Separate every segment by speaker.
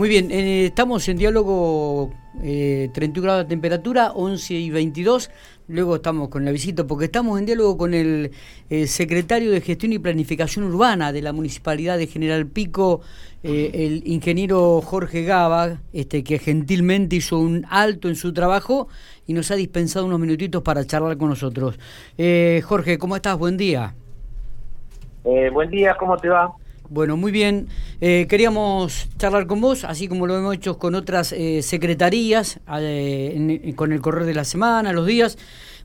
Speaker 1: Muy bien, eh, estamos en diálogo eh, 31 grados de temperatura, 11 y 22. Luego estamos con la visita, porque estamos en diálogo con el eh, secretario de Gestión y Planificación Urbana de la Municipalidad de General Pico, eh, el ingeniero Jorge Gaba, este, que gentilmente hizo un alto en su trabajo y nos ha dispensado unos minutitos para charlar con nosotros. Jorge, ¿cómo estás? Buen día.
Speaker 2: buen día, ¿cómo te va?
Speaker 1: Bueno, muy bien. Eh, queríamos charlar con vos, así como lo hemos hecho con otras eh, secretarías, eh, con el correr de la semana, los días.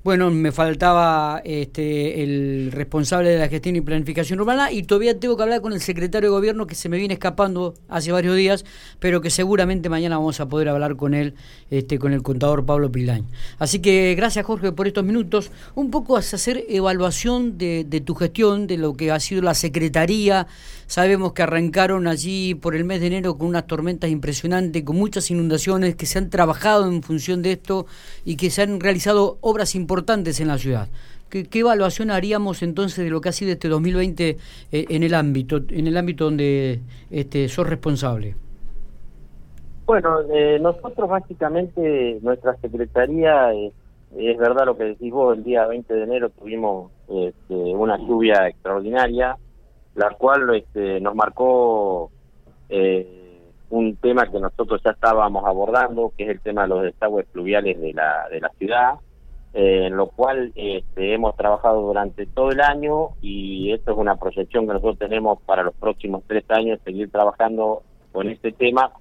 Speaker 1: Bueno, me faltaba este, el responsable de la gestión y planificación urbana y todavía tengo que hablar con el secretario de gobierno que se me viene escapando hace varios días, pero que seguramente mañana vamos a poder hablar con él, este, con el contador Pablo Pilañ. Así que gracias Jorge por estos minutos. Un poco hacer evaluación de, de tu gestión, de lo que ha sido la secretaría. Sabemos que arrancaron allí por el mes de enero con unas tormentas impresionantes, con muchas inundaciones, que se han trabajado en función de esto y que se han realizado obras importantes importantes en la ciudad. ¿Qué, evaluación haríamos entonces de lo que ha sido este 2020 eh, en el ámbito en el ámbito donde este, sos responsable?
Speaker 2: Bueno, eh, nosotros básicamente, nuestra secretaría, eh, es verdad lo que decís vos, el día 20 de enero tuvimos este, una lluvia extraordinaria, la cual este, nos marcó un tema que nosotros ya estábamos abordando, que es el tema de los desagües pluviales de la, de la ciudad, en lo cual este, hemos trabajado durante todo el año y esto es una proyección que nosotros tenemos para los próximos tres años, seguir trabajando con este tema,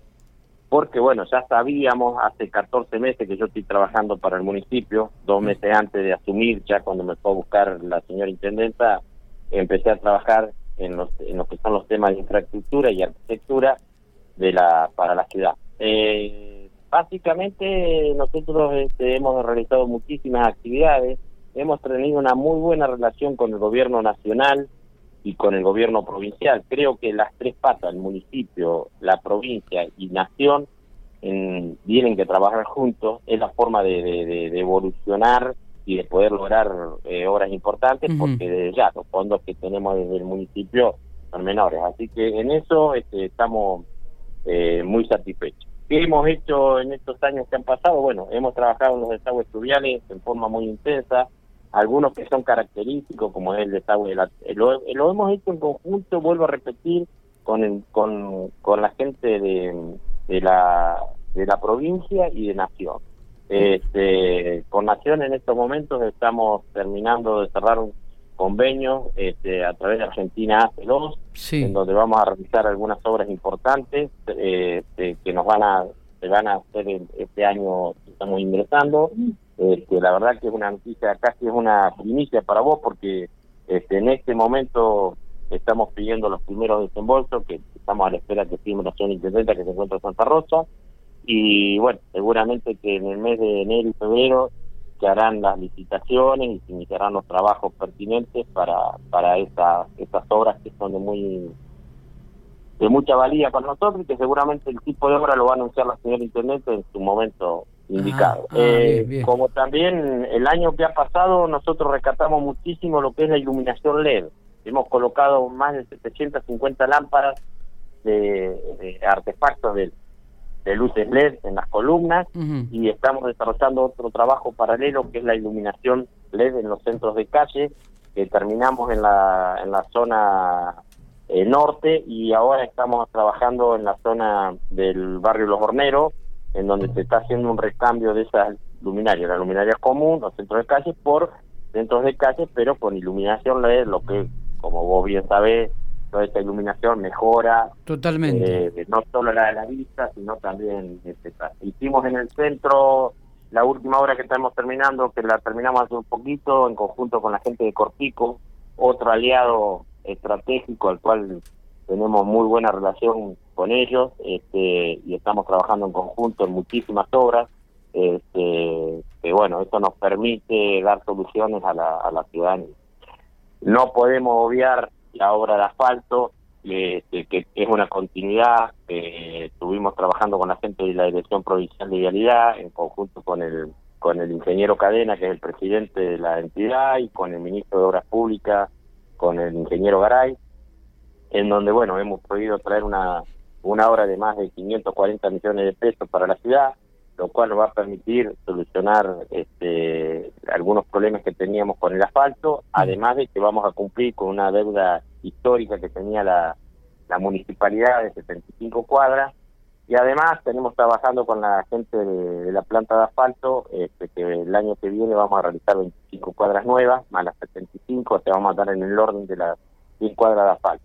Speaker 2: porque bueno, ya sabíamos hace 14 meses que yo estoy trabajando para el municipio, dos meses antes de asumir, ya cuando me fue a buscar la señora intendenta, empecé a trabajar en, los, en lo que son los temas de infraestructura y arquitectura de la para la ciudad. Eh, Básicamente nosotros este, hemos realizado muchísimas actividades, hemos tenido una muy buena relación con el gobierno nacional y con el gobierno provincial. Creo que las tres patas, el municipio, la provincia y nación, en, tienen que trabajar juntos, es la forma de, evolucionar y de poder lograr eh, obras importantes, porque ya los fondos que tenemos desde el municipio son menores. Así que en eso este, estamos eh, muy satisfechos. ¿Qué hemos hecho en estos años que han pasado? Bueno, hemos trabajado en los desagües fluviales en forma muy intensa, algunos que son característicos, como es el desagüe de la... Lo, hemos hecho en conjunto, vuelvo a repetir, con, con, con la gente de, de, la, de la provincia y de Nación. Este, con Nación en estos momentos estamos terminando de cerrar un convenio este, a través de Argentina ACE2, en donde vamos a realizar algunas obras importantes eh, este, que nos van a se van a hacer este año estamos ingresando. Este, la verdad que es una noticia, casi es una primicia para vos, porque este, en este momento estamos pidiendo los primeros desembolsos, que estamos a la espera que firme la zona intendente que se encuentra en Santa Rosa. Y bueno, seguramente que en el mes de enero y febrero se harán las licitaciones y se iniciarán los trabajos pertinentes para para esta, estas obras que son de muy de mucha valía para nosotros y que seguramente el tipo de obra lo va a anunciar la señora intendente en su momento indicado. Ah, eh, como también el año que ha pasado nosotros rescatamos muchísimo lo que es la iluminación LED. Hemos colocado más de 750 lámparas de, de artefactos del de luces LED en las columnas y estamos desarrollando otro trabajo paralelo que es la iluminación LED en los centros de calle que terminamos en la, en la zona eh, norte y ahora estamos trabajando en la zona del barrio Los Horneros en donde se está haciendo un recambio de esas luminarias, la luminaria común, los centros de calle por centros de calle pero con iluminación LED, lo que como vos bien sabés toda esta iluminación mejora
Speaker 1: totalmente.
Speaker 2: eh, no solo la de la vista sino también este, hicimos en el centro la última obra que estamos terminando que la terminamos hace un poquito en conjunto con la gente de Corpico otro aliado estratégico al cual tenemos muy buena relación con ellos este, y estamos trabajando en conjunto en muchísimas obras este, que bueno esto nos permite dar soluciones a la, a la ciudadanía. No podemos obviar la obra de asfalto, este, que es una continuidad. estuvimos trabajando con la gente de la Dirección Provincial de Vialidad, en conjunto con el con el ingeniero Cadena, que es el presidente de la entidad, y con el ministro de Obras Públicas, con el ingeniero Garay, en donde, bueno, hemos podido traer una, una obra de más de 540 millones de pesos para la ciudad, lo cual nos va a permitir solucionar este, algunos problemas que teníamos con el asfalto, además de que vamos a cumplir con una deuda histórica que tenía la, la municipalidad de 75 cuadras, y además tenemos trabajando con la gente de, la planta de asfalto, este, que el año que viene vamos a realizar 25 cuadras nuevas, más las 75, o sea, vamos a dar en el orden de las 100 cuadras de asfalto.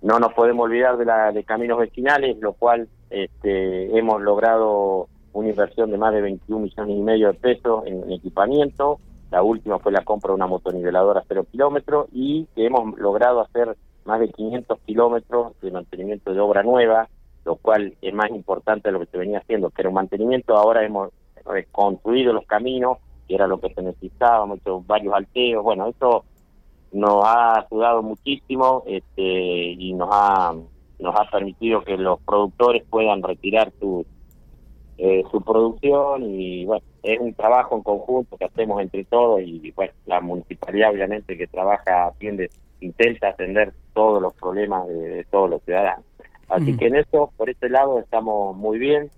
Speaker 2: No nos podemos olvidar de, la, de caminos vecinales, lo cual este, hemos logrado una inversión de más de 21 millones y medio de pesos en, equipamiento. La última fue la compra de una motoniveladora a cero kilómetros y que hemos logrado hacer más de 500 kilómetros de mantenimiento de obra nueva, lo cual es más importante de lo que se venía haciendo. Pero mantenimiento ahora hemos reconstruido los caminos, que era lo que se necesitaba, hemos hecho varios alteos. Bueno, eso nos ha ayudado muchísimo este, y nos ha nos ha permitido que los productores puedan retirar su eh, su producción y bueno es un trabajo en conjunto que hacemos entre todos y bueno la municipalidad obviamente que trabaja atiende intenta atender todos los problemas de, todos los ciudadanos así que en eso por este lado estamos muy bien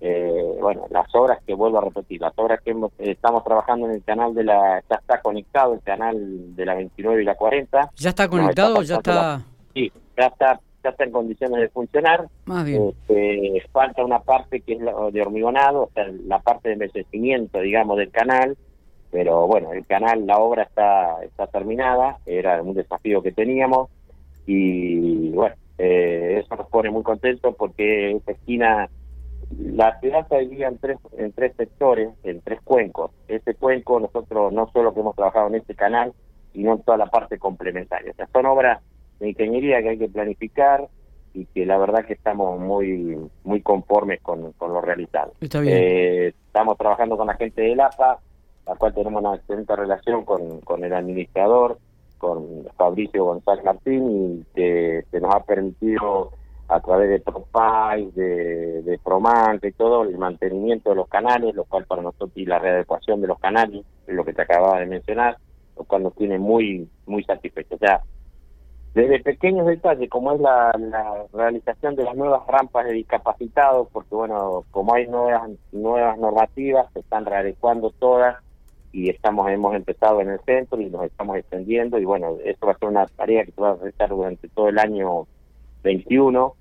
Speaker 2: eh, bueno, las obras que vuelvo a repetir, las obras que estamos trabajando en el canal de la, ya está conectado el canal de la 29 y la 40.
Speaker 1: ¿Ya está conectado? ¿Ya está?
Speaker 2: sí, ya está, ya está en condiciones de funcionar.
Speaker 1: Más bien.
Speaker 2: Este, falta una parte que es de hormigonado, o sea, la parte de envejecimiento, digamos, del canal, pero bueno, el canal, la obra está, está terminada, era un desafío que teníamos y bueno, eh, eso nos pone muy contentos porque esta esquina la ciudad se divide en tres, en tres sectores, en tres cuencos. Este cuenco nosotros no solo que hemos trabajado en este canal, sino en toda la parte complementaria. O sea, son obras de ingeniería que hay que planificar y que la verdad que estamos muy muy conformes con, con lo realizado.
Speaker 1: Eh,
Speaker 2: estamos trabajando con la gente del APA, la cual tenemos una excelente relación con, con el administrador, con Fabricio González Martín, y que, que nos ha permitido a través de Propay, de, de Promante y todo, el mantenimiento de los canales, lo cual para nosotros y la readecuación de los canales, es lo que te acababa de mencionar, lo cual nos tiene muy, muy satisfechos. O sea, desde pequeños detalles, como es la, realización de las nuevas rampas de discapacitados, porque bueno, como hay nuevas, nuevas normativas, se están readecuando todas y estamos hemos empezado en el centro y nos estamos extendiendo y bueno, esto va a ser una tarea que se va a realizar durante todo el año 21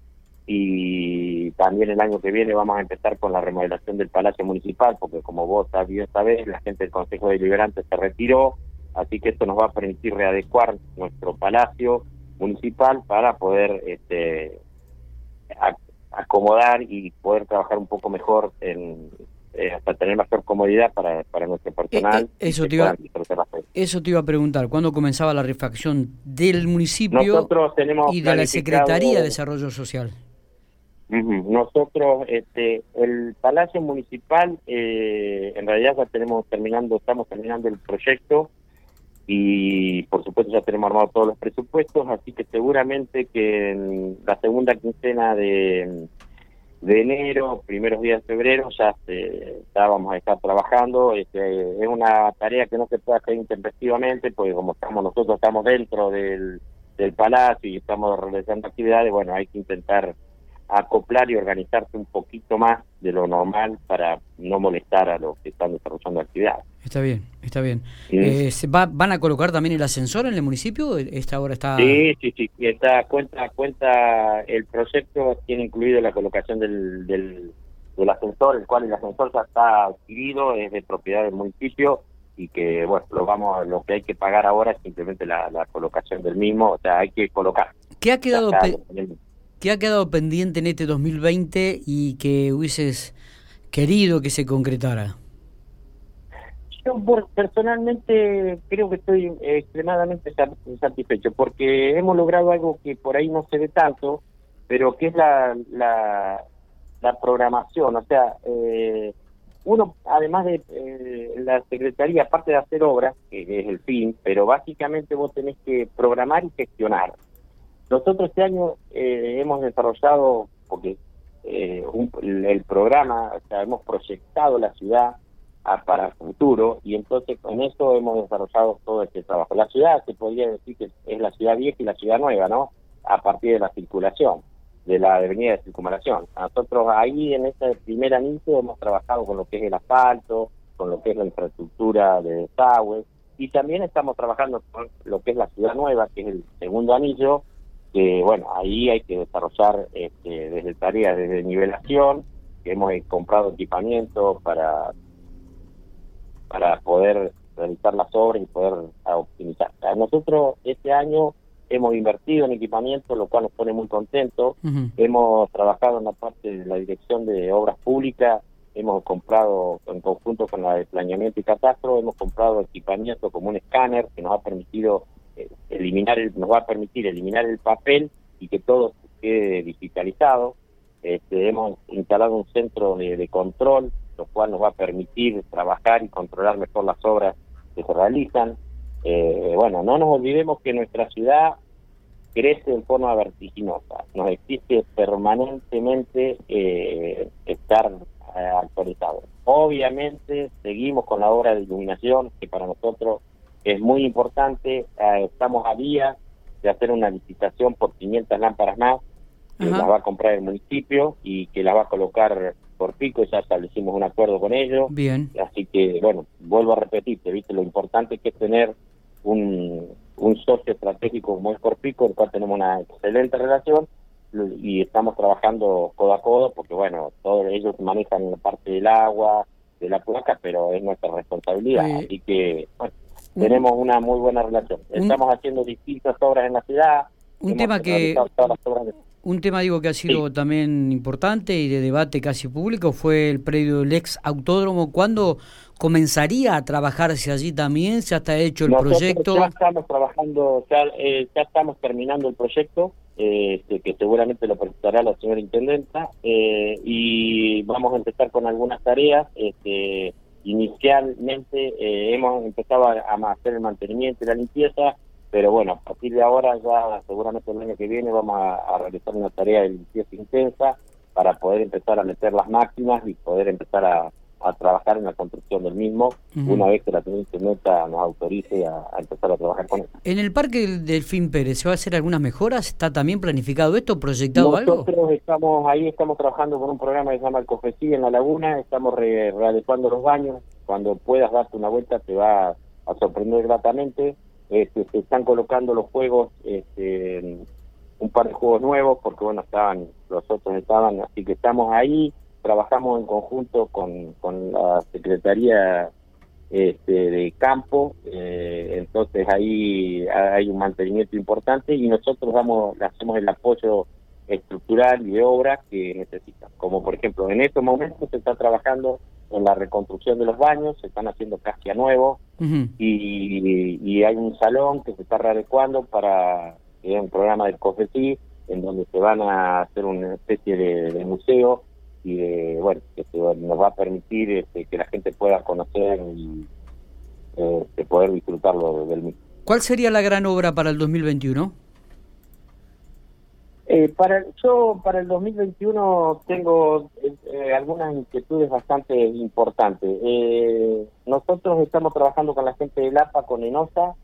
Speaker 2: y también el año que viene vamos a empezar con la remodelación del Palacio Municipal, porque como vos bien sabés, la gente del Consejo Deliberante se retiró, así que esto nos va a permitir readecuar nuestro Palacio Municipal para poder este, acomodar y poder trabajar un poco mejor en, eh, hasta tener mayor comodidad para, para nuestro personal.
Speaker 1: Eh, eh, eso, te iba, eso te iba a preguntar, ¿cuándo comenzaba la refacción del municipio y de la Secretaría de Desarrollo Social?
Speaker 2: Nosotros, este, el Palacio Municipal, en realidad ya tenemos terminando, estamos terminando el proyecto y por supuesto ya tenemos armado todos los presupuestos, así que seguramente que en la segunda quincena de de enero, primeros días de febrero, ya, se, ya vamos a estar trabajando. Este, es una tarea que no se puede hacer intempestivamente, porque como estamos nosotros estamos dentro del, del palacio y estamos realizando actividades, bueno, hay que intentar acoplar y organizarse un poquito más de lo normal para no molestar a los que están desarrollando actividades.
Speaker 1: Está bien, está bien. Eh, va, ¿Van a colocar también el ascensor en el municipio? Esta hora está...
Speaker 2: Sí, sí, sí. Está, cuenta, cuenta, el proyecto tiene incluido la colocación del, del, del ascensor, el cual el ascensor ya está adquirido, es de propiedad del municipio y que, bueno, lo, vamos, lo que hay que pagar ahora es simplemente la, la colocación del mismo, o sea, hay que colocar.
Speaker 1: ¿Qué ha quedado... ¿Qué ha quedado pendiente en este 2020 y que hubieses querido que se concretara?
Speaker 2: Yo personalmente creo que estoy extremadamente satisfecho porque hemos logrado algo que por ahí no se ve tanto, pero que es la, la, programación. O sea, eh, uno, además de eh, la Secretaría, aparte de hacer obras, que es el fin, pero básicamente vos tenés que programar y gestionar. Nosotros este año eh, hemos desarrollado, porque eh, el programa, o sea, hemos proyectado la ciudad para el futuro y entonces con eso hemos desarrollado todo este trabajo. La ciudad se podría decir que es la ciudad vieja y la ciudad nueva, ¿no? A partir de la circulación. de la avenida de circunvalación. Nosotros ahí en ese primer anillo hemos trabajado con lo que es el asfalto, con lo que es la infraestructura de desagües y también estamos trabajando con lo que es la ciudad nueva, que es el segundo anillo, que bueno, ahí hay que desarrollar este, desde tareas desde nivelación, que hemos comprado equipamiento para para poder realizar las obras y poder optimizar. Nosotros este año hemos invertido en equipamiento, lo cual nos pone muy contentos. Hemos trabajado en la parte de la dirección de obras públicas, hemos comprado en conjunto con la de planeamiento y catastro, hemos comprado equipamiento como un escáner que nos ha permitido eh, eliminar, el, nos va a permitir eliminar el papel y que todo quede digitalizado. Este, hemos instalado un centro de control, lo cual nos va a permitir trabajar y controlar mejor las obras que se realizan. Eh, bueno, no nos olvidemos que nuestra ciudad crece en forma vertiginosa, nos exige permanentemente eh, estar eh. Obviamente seguimos con la obra de iluminación, que para nosotros es muy importante, estamos a día de hacer una licitación por 500 lámparas más, que las va a comprar el municipio y que la va a colocar por pico, ya establecimos un acuerdo con ellos.
Speaker 1: Bien.
Speaker 2: Así que, bueno, vuelvo a repetirte, ¿viste? Lo importante que es tener un, un socio estratégico como es Corpico, el cual tenemos una excelente relación y estamos trabajando codo a codo porque, bueno, todos ellos manejan la parte del agua, de la placa, pero es nuestra responsabilidad. Así que, bueno, tenemos una muy buena relación. Estamos haciendo distintas obras en la ciudad.
Speaker 1: Un tema que un tema digo que ha sido también importante y de debate casi público fue el predio del ex autódromo. ¿Cuándo comenzaría a trabajarse allí también? ¿Se está hecho el proyecto?
Speaker 2: Ya estamos trabajando, ya, eh, ya estamos terminando el proyecto, eh, este, que seguramente lo presentará la señora intendenta, eh, y vamos a empezar con algunas tareas. Este, inicialmente hemos empezado a, a hacer el mantenimiento y la limpieza pero bueno, a partir de ahora ya seguramente el año que viene vamos a, realizar una tarea de limpieza intensa para poder empezar a meter las máquinas y poder empezar a, trabajar en la construcción del mismo una vez que la Teniente Neta nos autorice a, empezar a trabajar con él.
Speaker 1: En el Parque del Fin Pérez, ¿se va a hacer algunas mejoras? ¿Está también planificado esto, proyectado
Speaker 2: algo? Nosotros estamos ahí, estamos trabajando con un programa que se llama el COFESI en la laguna, estamos readecuando los baños, cuando puedas darte una vuelta te va a sorprender gratamente este, se están colocando los juegos, este, un par de juegos nuevos, porque bueno, estaban, los otros estaban, así que estamos ahí, trabajamos en conjunto con, con la Secretaría este, de Campo, eh, entonces ahí hay un mantenimiento importante y nosotros damos, hacemos el apoyo estructural y de obra que necesitan. Como por ejemplo, en estos momentos se está trabajando en la reconstrucción de los baños, se están haciendo casi a nuevo y, hay un salón que se está readecuando para es un programa del COFETI en donde se van a hacer una especie de, museo y de, bueno, que nos va a permitir este, que la gente pueda conocer y este, poder disfrutarlo del mismo.
Speaker 1: ¿Cuál sería la gran obra para el 2021?
Speaker 2: Eh, para yo para el 2021 tengo eh, algunas inquietudes bastante importantes. Eh, nosotros estamos trabajando con la gente del APA, con ENOSA,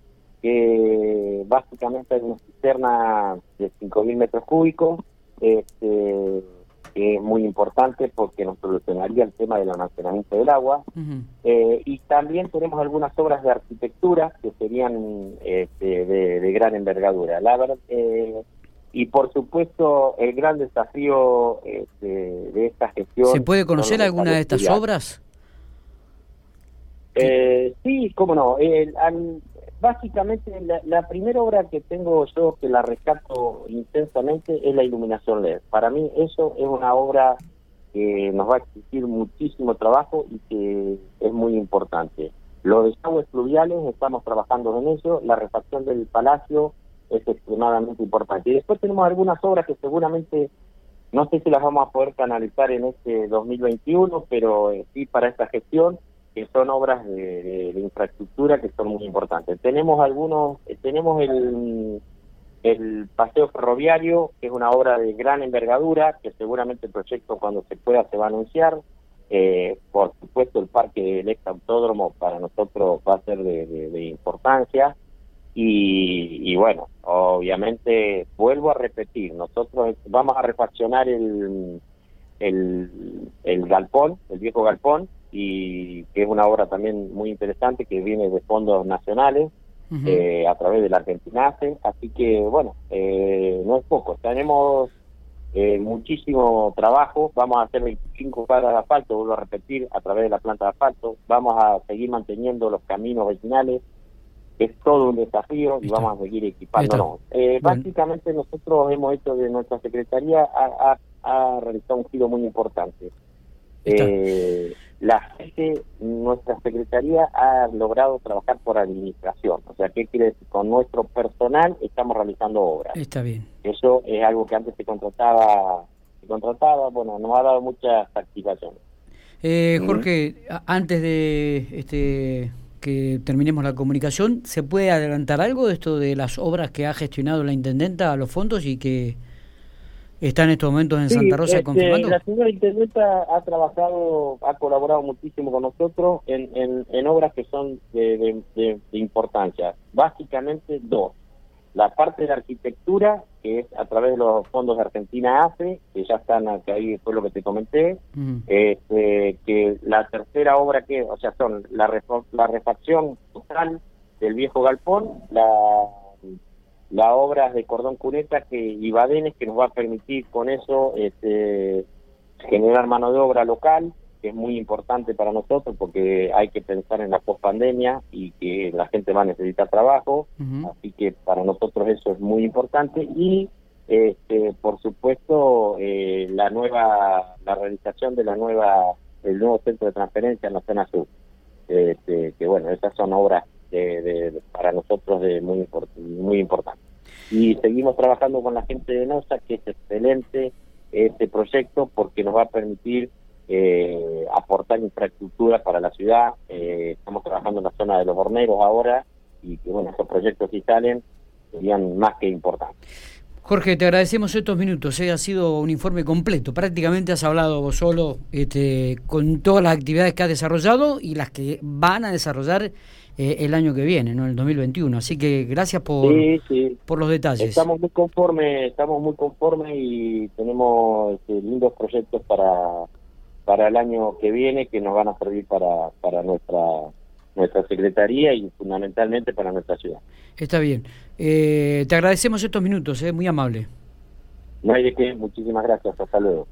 Speaker 2: que básicamente es una cisterna de 5.000 metros cúbicos, este, que es muy importante porque nos solucionaría el tema del almacenamiento del agua. y también tenemos algunas obras de arquitectura que serían este, de, de, gran envergadura. La verdad, y por supuesto el gran desafío este, de esta gestión.
Speaker 1: ¿Se puede conocer alguna de estas obras?
Speaker 2: Eh, sí, cómo no. Básicamente la, primera obra que tengo yo que la rescato intensamente es la iluminación LED. Para mí eso es una obra que nos va a exigir muchísimo trabajo y que es muy importante. Los desagües fluviales estamos trabajando en eso, la refacción del palacio es extremadamente importante. Y después tenemos algunas obras que seguramente no sé si las vamos a poder canalizar en este 2021, pero eh, sí para esta gestión, que son obras de, infraestructura que son muy importantes. Tenemos algunos, eh, tenemos el, el paseo ferroviario, que es una obra de gran envergadura, que seguramente el proyecto cuando se pueda se va a anunciar. Eh, por supuesto, el parque del ex autódromo para nosotros va a ser de importancia. y, bueno, obviamente vuelvo a repetir, nosotros vamos a refaccionar el, el, el galpón, el viejo galpón, y que es una obra también muy interesante que viene de fondos nacionales eh, a través de la Argentina así que bueno, eh, no es poco, tenemos eh, muchísimo trabajo, vamos a hacer 25 cuadras de asfalto, vuelvo a repetir, a través de la planta de asfalto, vamos a seguir manteniendo los caminos vecinales, es todo un desafío y vamos a seguir equipándonos. Eh, básicamente nosotros hemos hecho de nuestra Secretaría, ha, ha, realizado un giro muy importante. Eh, la gente, nuestra Secretaría ha logrado trabajar por administración. O sea, ¿qué quiere decir? Con nuestro personal estamos realizando obras.
Speaker 1: Está bien.
Speaker 2: Eso es algo que antes se contrataba, se contrataba, bueno, nos ha dado mucha satisfacción.
Speaker 1: Eh, Jorge, antes de este que terminemos la comunicación, ¿se puede adelantar algo de esto de las obras que ha gestionado la Intendenta a los fondos y que está en estos momentos en Santa Rosa
Speaker 2: este,
Speaker 1: confirmando?
Speaker 2: La señora Intendenta ha trabajado, ha colaborado muchísimo con nosotros en, en, obras que son de, de importancia. Básicamente dos la parte de arquitectura, que es a través de los fondos de Argentina AFE, que ya están, que ahí fue lo que te comenté, este, que la tercera obra que, o sea, son la, la refacción total del viejo galpón, la, la obra de cordón cuneta que, y badenes que nos va a permitir con eso este, generar mano de obra local, que es muy importante para nosotros porque hay que pensar en la pospandemia y que la gente va a necesitar trabajo, así que para nosotros eso es muy importante. Y este, por supuesto eh, la nueva la realización de la nueva el nuevo centro de transferencia en la zona sur, este, que bueno esas son obras de, para nosotros de muy muy importantes y seguimos trabajando con la gente de NOSA que es excelente este proyecto porque nos va a permitir eh, aportar infraestructura para la ciudad. Eh, estamos trabajando en la zona de los horneros ahora y que, bueno, esos proyectos si salen serían más que importantes.
Speaker 1: Jorge, te agradecemos estos minutos. Eh. Ha sido un informe completo. Prácticamente has hablado vos solo este, con todas las actividades que has desarrollado y las que van a desarrollar eh, el año que viene, ¿no? el 2021. Así que gracias por, por los detalles.
Speaker 2: Estamos muy conformes, estamos muy conformes y tenemos este, lindos proyectos para para el año que viene que nos van a servir para, para nuestra nuestra secretaría y fundamentalmente para nuestra ciudad.
Speaker 1: Está bien. Eh, te agradecemos estos minutos, eh, muy amable.
Speaker 2: No hay de qué, muchísimas gracias, hasta luego.